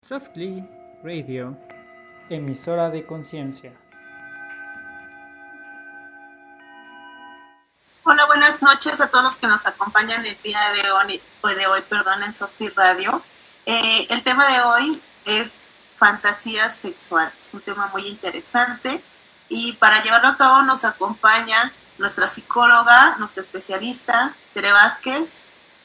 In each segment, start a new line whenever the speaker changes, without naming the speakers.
Softly Radio, emisora de conciencia.
Hola, buenas noches a todos los que nos acompañan el día de hoy, de hoy perdón, en Softly Radio. Eh, el tema de hoy es fantasías sexuales, un tema muy interesante y para llevarlo a cabo nos acompaña nuestra psicóloga, nuestra especialista, Tere Vázquez,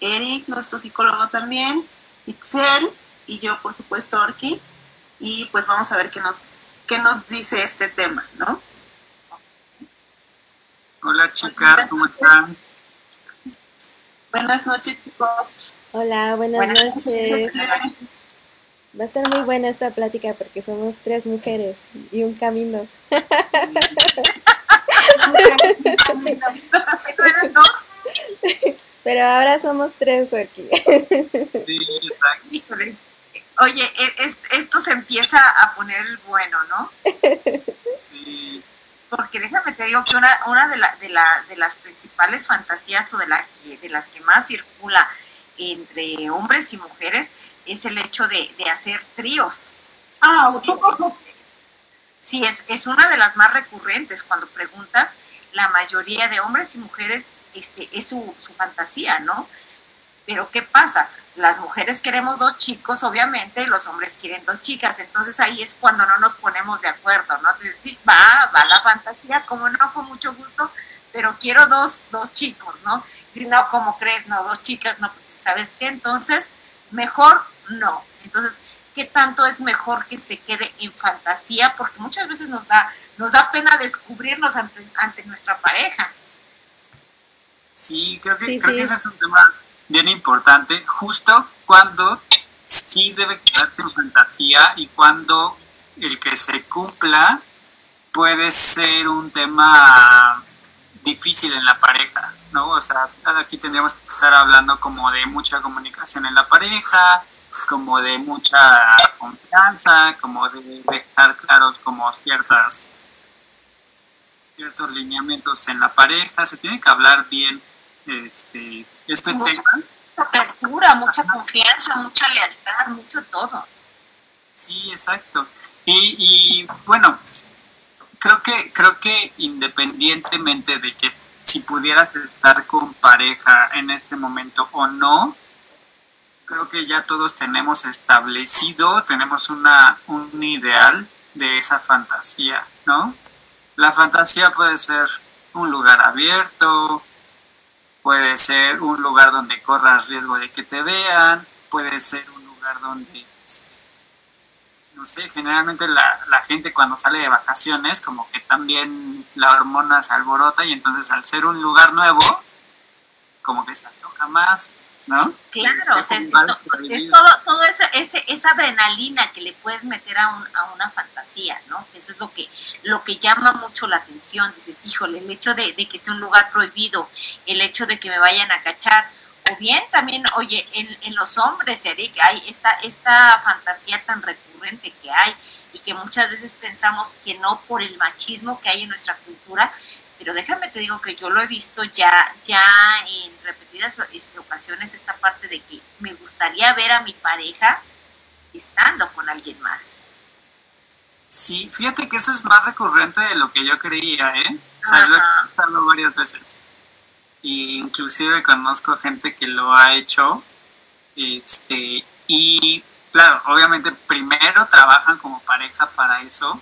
Eric, nuestro psicólogo también, Itzel y yo, por supuesto, Orki. Y pues vamos a ver qué nos, qué nos dice este tema, ¿no?
Hola chicas, ¿cómo están?
Buenas noches chicos.
Hola, buenas, noches. Va a estar muy buena esta plática porque somos tres mujeres y un camino. Pero ahora somos tres aquí.
Oye, e, esto se empieza a poner bueno, ¿no? Sí. Porque déjame te digo que una, una de, la, de, la, de las principales fantasías o de, la, de las que más circula entre hombres y mujeres es el hecho de, de hacer tríos.
Ah,
sí, es, es una de las más recurrentes cuando preguntas, la mayoría de hombres y mujeres este, es su, su fantasía, ¿no? Pero ¿qué pasa? Las mujeres queremos dos chicos, obviamente, y los hombres quieren dos chicas. Entonces ahí es cuando no nos ponemos de acuerdo, ¿no? Entonces, sí, va, va la fantasía, como no, con mucho gusto, pero quiero dos, dos chicos, ¿no? Si no, ¿cómo crees? No, dos chicas, no, pues, ¿sabes qué? Entonces, mejor no. Entonces, ¿qué tanto es mejor que se quede en fantasía? Porque muchas veces nos da, nos da pena descubrirnos ante, ante nuestra pareja.
Sí, creo que, creo que ese es un tema bien importante, justo cuando sí debe quedarse en fantasía y cuando el que se cumpla puede ser un tema difícil en la pareja, ¿no? O sea, aquí tendríamos que estar hablando como de mucha comunicación en la pareja, como de mucha confianza, como de dejar claros como ciertas ciertos lineamientos en la pareja, se tiene que hablar bien este, este
mucha tema. apertura, mucha confianza, mucha lealtad, mucho todo.
Sí, exacto. Y, y bueno, creo que, creo que independientemente de que si pudieras estar con pareja en este momento o no, creo que ya todos tenemos establecido, tenemos una, un ideal de esa fantasía, ¿no? La fantasía puede ser un lugar abierto, puede ser un lugar donde corras riesgo de que te vean, puede ser un lugar donde, no sé, generalmente la, la gente cuando sale de vacaciones como que también la hormona se alborota y entonces al ser un lugar nuevo, como que se antoja más, ¿no?
Claro, es, es, todo, todo ese, ese, esa adrenalina que le puedes meter a, un, a, una fantasía, ¿no? Eso es lo que, lo que llama mucho la atención. Dices, híjole, el hecho de, de, que sea un lugar prohibido, el hecho de que me vayan a cachar, o bien también, oye, en, en los hombres, Eric, hay esta, esta fantasía tan recurrente que hay y que muchas veces pensamos que no por el machismo que hay en nuestra cultura, pero déjame te digo que yo lo he visto ya, ya en repetidas este, ocasiones esta parte de que me gustaría ver a mi pareja estando con alguien más.
Sí, fíjate que eso es más recurrente de lo que yo creía, ¿eh? O sea, lo he escuchado varias veces. Y inclusive conozco gente que lo ha hecho. Este, y claro, obviamente primero trabajan como pareja para eso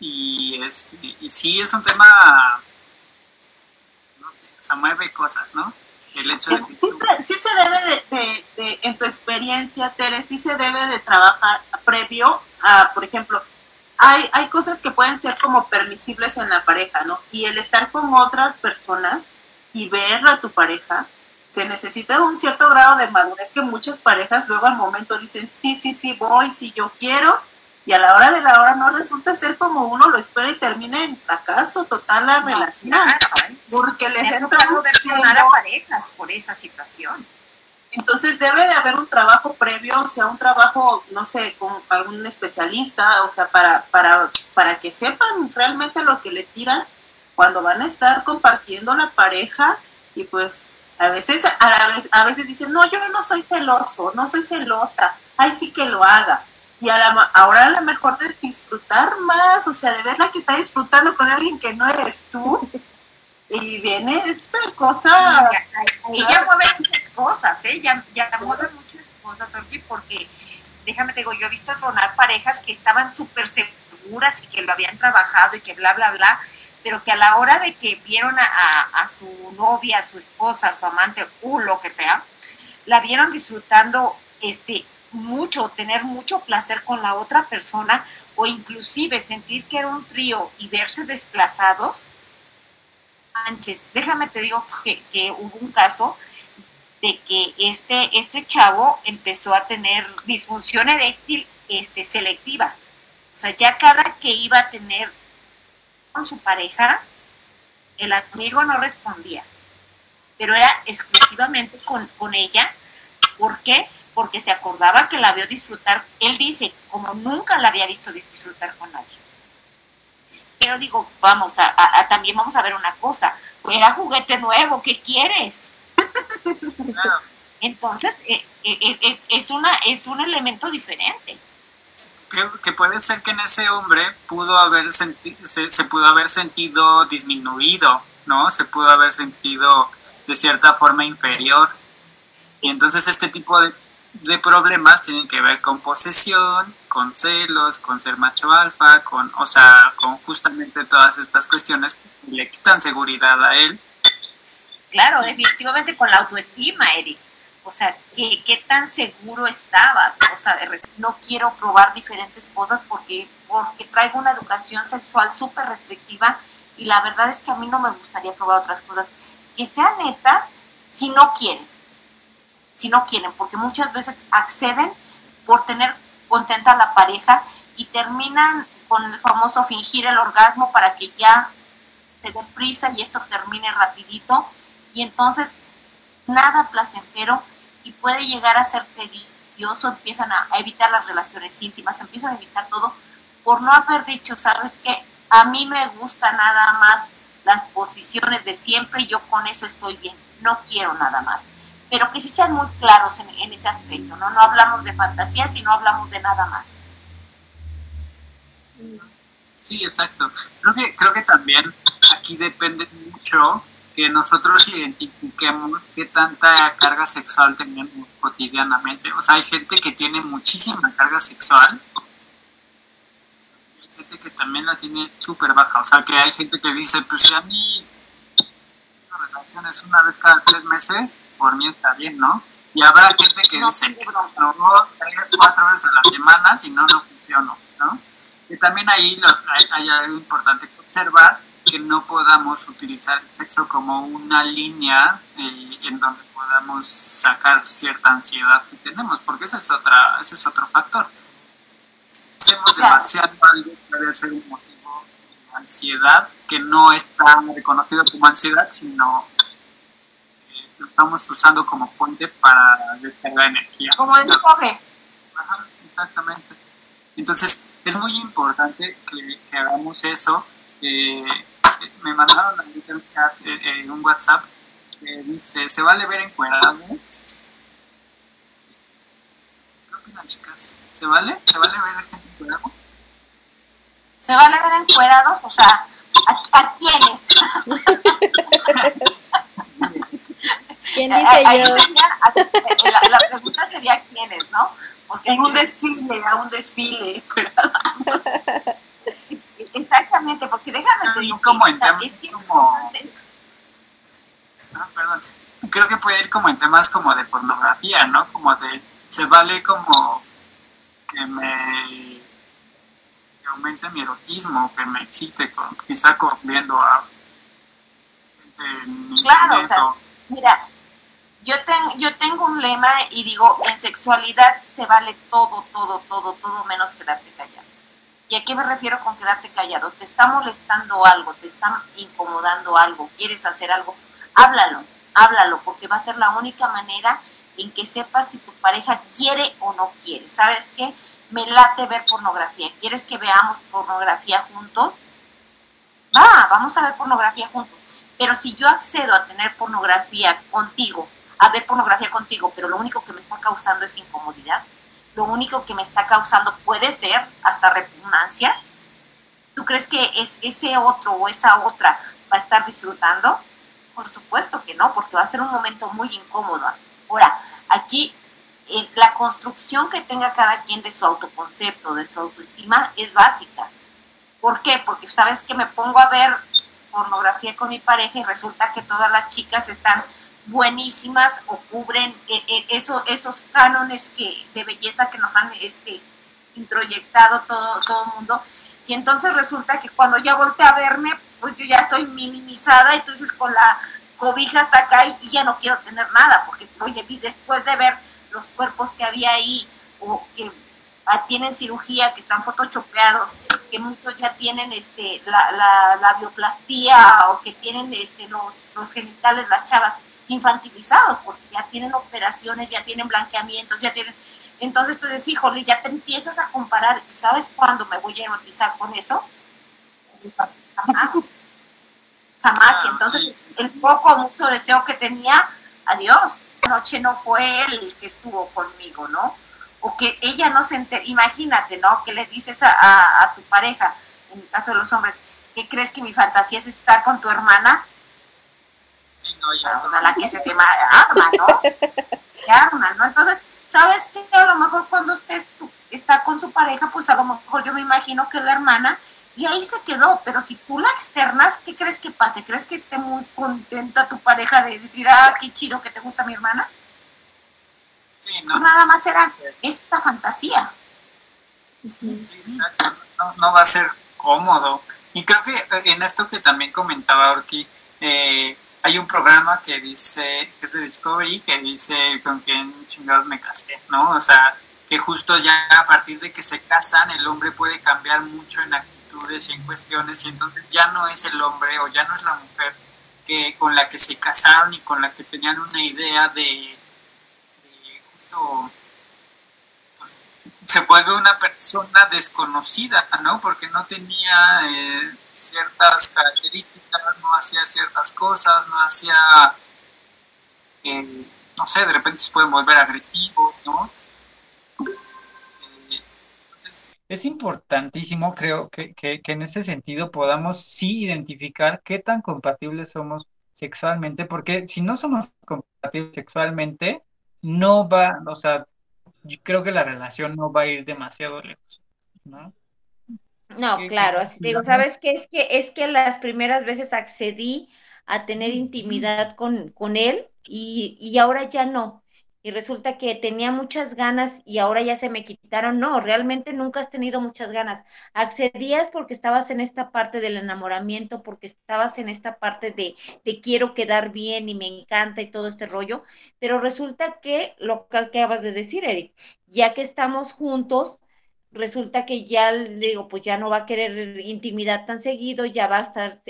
y, este, y sí es un tema, no sé, o sea, mueve cosas, ¿no? El hecho
sí,
de que
sí, se, sí se debe de, de, de, en tu experiencia, Tere, sí se debe de trabajar previo a, por ejemplo, hay, hay cosas que pueden ser como permisibles en la pareja, ¿no? Y el estar con otras personas y ver a tu pareja, se necesita un cierto grado de madurez que muchas parejas luego al momento dicen, sí, sí, sí, voy, sí, yo quiero, y a la hora de la hora no resulta ser como uno lo espera y termina en fracaso total la no, relación. Claro, porque les entra un
a parejas por esa situación.
Entonces debe de haber un trabajo previo, o sea, un trabajo, no sé, con algún especialista, o sea, para, para, para que sepan realmente lo que le tiran cuando van a estar compartiendo la pareja y pues a veces, a, la vez, a veces dicen, no, yo no soy celoso, no soy celosa, ay, sí que lo haga. Y a la, ahora a lo mejor de disfrutar más, o sea, de verla que está disfrutando con alguien que no eres tú. Y viene esta cosa.
ella mueve muchas cosas, ¿eh? Ya, ya mueve muchas cosas, porque déjame te digo, yo he visto tronar parejas que estaban súper seguras y que lo habían trabajado y que bla, bla, bla, pero que a la hora de que vieron a, a, su novia, a su esposa, a su amante, o lo que sea, la vieron disfrutando este mucho, tener mucho placer con la otra persona o inclusive sentir que era un trío y verse desplazados. Sánchez, déjame te digo que, que, hubo un caso de que este, este chavo empezó a tener disfunción eréctil este, selectiva. O sea, ya cada que iba a tener con su pareja, el amigo no respondía, pero era exclusivamente con, con ella. ¿Por qué? Porque se acordaba que la vio disfrutar, él dice, como nunca la había visto disfrutar con nadie. Pero digo, vamos a, también vamos a ver una cosa, era juguete nuevo, ¿qué quieres? Entonces, eh, eh, es, es, una, es un elemento diferente
que, puede ser que en ese hombre pudo haber senti se, se, pudo haber sentido disminuido, ¿no? Se pudo haber sentido de cierta forma inferior. Y entonces este tipo de, de problemas tienen que ver con posesión, con celos, con ser macho alfa, con, o sea, con justamente todas estas cuestiones que le quitan seguridad a él.
Claro, definitivamente con la autoestima, Eric o sea, ¿qué, qué tan seguro estabas? O sea, no quiero probar diferentes cosas porque, porque traigo una educación sexual súper restrictiva y la verdad es que a mí no me gustaría probar otras cosas. Que sean estas si no quieren, si no quieren, porque muchas veces acceden por tener contenta a la pareja y terminan con el famoso fingir el orgasmo para que ya se dé prisa y esto termine rapidito. Y entonces nada placentero y puede llegar a ser tedioso, empiezan a, evitar las relaciones íntimas, empiezan a evitar todo por no haber dicho, sabes que a mí me gusta nada más las posiciones de siempre y yo con eso estoy bien, no quiero nada más. Pero que sí sean muy claros en, ese aspecto, ¿no? No hablamos de fantasía, sino hablamos de nada más.
Sí, exacto. Creo que, creo que también aquí depende mucho que nosotros identifiquemos qué tanta carga sexual tenemos cotidianamente. O sea, hay gente que tiene muchísima carga sexual, hay gente que también la tiene súper baja. O sea, que hay gente que dice, pues si a mí una relación es una vez cada tres meses, por mí está bien, ¿no? Y habrá gente que dice, no, tres, cuatro veces a la semana, si no, no funciona, ¿no? Y también ahí lo, hay, hay algo importante que observar, que no podamos utilizar el sexo como una línea eh, en donde podamos sacar cierta ansiedad que tenemos, porque ese es, otra, ese es otro factor. Hacemos demasiado algo puede ser un motivo de ansiedad que no está reconocido como ansiedad, sino que lo estamos usando como puente para descargar energía.
Como desfogue.
Ajá, exactamente. Entonces, es muy importante que, que hagamos eso. Eh, me mandaron ahorita un chat, eh, eh, un WhatsApp, que dice, ¿se vale ver encuadrado? ¿Qué opinan, chicas? ¿Se vale? ¿Se vale ver a gente encuadrada?
¿Se vale ver encuerados? O sea, ¿a, quiénes?
¿Quién dice yo?
la, la, pregunta sería quiénes, ¿no?
Porque en un desfile, a un desfile.
Exactamente, porque déjame
te digo como en temas como... Ah, perdón. Creo que puede ir como en temas como de pornografía, ¿no? Como de, se vale como que me mi erotismo, que me excite, con, quizá con, viendo a
gente Claro, o sea, mira, yo, ten, yo tengo un lema y digo, en sexualidad se vale todo, todo, todo, todo menos quedarte callado. ¿Y a qué me refiero con quedarte callado? ¿Te está molestando algo? ¿Te está incomodando algo? ¿Quieres hacer algo? Háblalo, háblalo, porque va a ser la única manera en que sepas si tu pareja quiere o no quiere. ¿Sabes qué? Me late ver pornografía. ¿Quieres que veamos pornografía juntos? Va, vamos a ver pornografía juntos. Pero si yo accedo a tener pornografía contigo, a ver pornografía contigo, pero lo único que me está causando es incomodidad, lo único que me está causando puede ser hasta repugnancia, ¿tú crees que es ese otro o esa otra va a estar disfrutando? Por supuesto que no, porque va a ser un momento muy incómodo. Ahora, aquí la construcción que tenga cada quien de su autoconcepto, de su autoestima, es básica. ¿Por qué? Porque sabes que me pongo a ver pornografía con mi pareja y resulta que todas las chicas están buenísimas o cubren eh, eh, eso, esos cánones de belleza que nos han este, introyectado todo, todo el mundo. Y entonces resulta que cuando ya volteé a verme, pues yo ya estoy minimizada, entonces con la cobija hasta acá y, ya no quiero tener nada, porque oye, después de ver los cuerpos que había ahí o que tienen cirugía, que están photoshopeados, que muchos ya tienen este la, la, bioplastía o que tienen este los, los genitales, las chavas infantilizados, porque ya tienen operaciones, ya tienen blanqueamientos, ya tienen... Entonces tú dices, híjole, ya te empiezas a comparar, ¿sabes cuándo me voy a erotizar con eso? Jamás. Jamás. Y ah, entonces el poco mucho deseo que tenía, adiós. Noche no fue él el que estuvo conmigo, ¿no? o que ella no se imagínate, ¿no? Que le dices a, tu pareja, en el caso de los hombres, ¿qué crees que mi fantasía es estar con tu hermana? Sí, no, ya. O sea, la que se te arma, ¿no? Te arma, ¿no? Entonces, ¿sabes qué? A lo mejor cuando tú, está con su pareja, pues a lo mejor yo me imagino que la hermana, y ahí se quedó, pero si tú la externas, ¿qué crees que pase? ¿Crees que esté muy contenta tu pareja de decir, ah, qué chido que te gusta mi hermana? no. nada más era esta fantasía.
no, va a ser cómodo. Y creo que en esto que también comentaba Orki, eh, hay un programa que dice, que es de Discovery, que dice con quién chingados me casé, ¿no? O sea, que justo ya a partir de que se casan, el hombre puede cambiar mucho en actitudes en cuestiones, y entonces ya no es el hombre o ya no es la mujer que con la que se casaron y con la que tenían una idea de, pues, se vuelve una persona desconocida, ¿no? Porque no tenía eh, ciertas características, no hacía ciertas cosas, no hacía, eh, no sé, de repente se pueden volver agresivos, ¿no?
Es importantísimo, creo, que, que, en ese sentido podamos sí identificar qué tan compatibles somos sexualmente, porque si no somos compatibles sexualmente, no va, o sea, yo creo que la relación no va a ir demasiado lejos, ¿no?
No, claro, así digo, ¿sabes qué? Es que, es que las primeras veces accedí a tener intimidad con, con él y, y ahora ya no y resulta que tenía muchas ganas y ahora ya se me quitaron. No, realmente nunca has tenido muchas ganas. Accedías porque estabas en esta parte del enamoramiento, porque estabas en esta parte de, de quiero quedar bien y me encanta y todo este rollo, pero resulta que lo que acabas de decir, Eric, ya que estamos juntos, resulta que ya digo, pues ya no va a querer intimidad tan seguido, ya va a estar,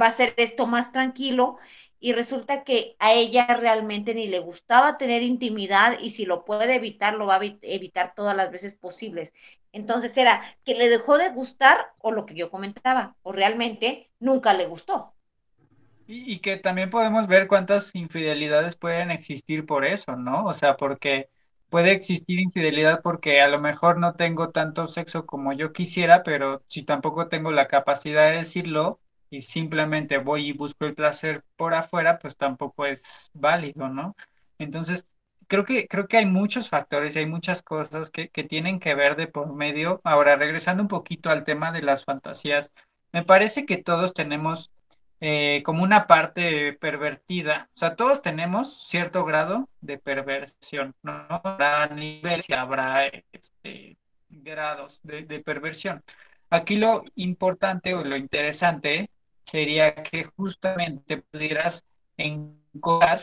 va a ser esto más tranquilo y resulta que a ella realmente ni le gustaba tener intimidad y si lo puede evitar, lo va a evitar todas las veces posibles. Entonces era que le dejó de gustar o lo que yo comentaba, o realmente nunca le gustó.
Y, que también podemos ver cuántas infidelidades pueden existir por eso, ¿no? O sea, porque puede existir infidelidad porque a lo mejor no tengo tanto sexo como yo quisiera, pero si tampoco tengo la capacidad de decirlo, y simplemente voy y busco el placer por afuera, pues tampoco es válido, ¿no? Entonces, creo que, creo que hay muchos factores y hay muchas cosas que, que tienen que ver de por medio. Ahora, regresando un poquito al tema de las fantasías, me parece que todos tenemos eh, como una parte pervertida, o sea, todos tenemos cierto grado de perversión, ¿no? Habrá niveles y habrá este, grados de, de perversión. Aquí lo importante o lo interesante sería que justamente pudieras encontrar,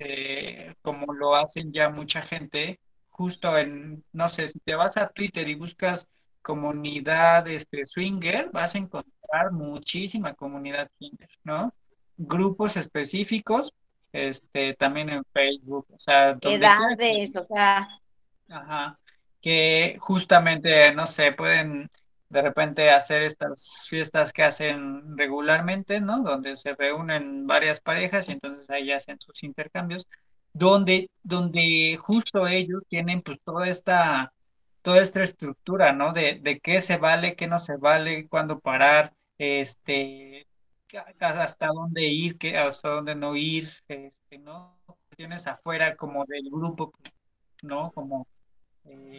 eh, como lo hacen ya mucha gente, justo en, no sé, si te vas a Twitter y buscas comunidad este, swinger, vas a encontrar muchísima comunidad swinger, ¿no? Grupos específicos, este, también en Facebook, o sea,
edades, o sea,
ajá, que justamente, no sé, pueden de repente hacer estas fiestas que hacen regularmente, ¿no? Donde se reúnen varias parejas y entonces ahí hacen sus intercambios, donde, donde justo ellos tienen pues toda esta toda esta estructura, ¿no? De, de qué se vale, qué no se vale, cuándo parar, este, hasta dónde ir, qué, hasta dónde no ir, este, ¿no? Tienes afuera como del grupo, ¿no? Como... Eh,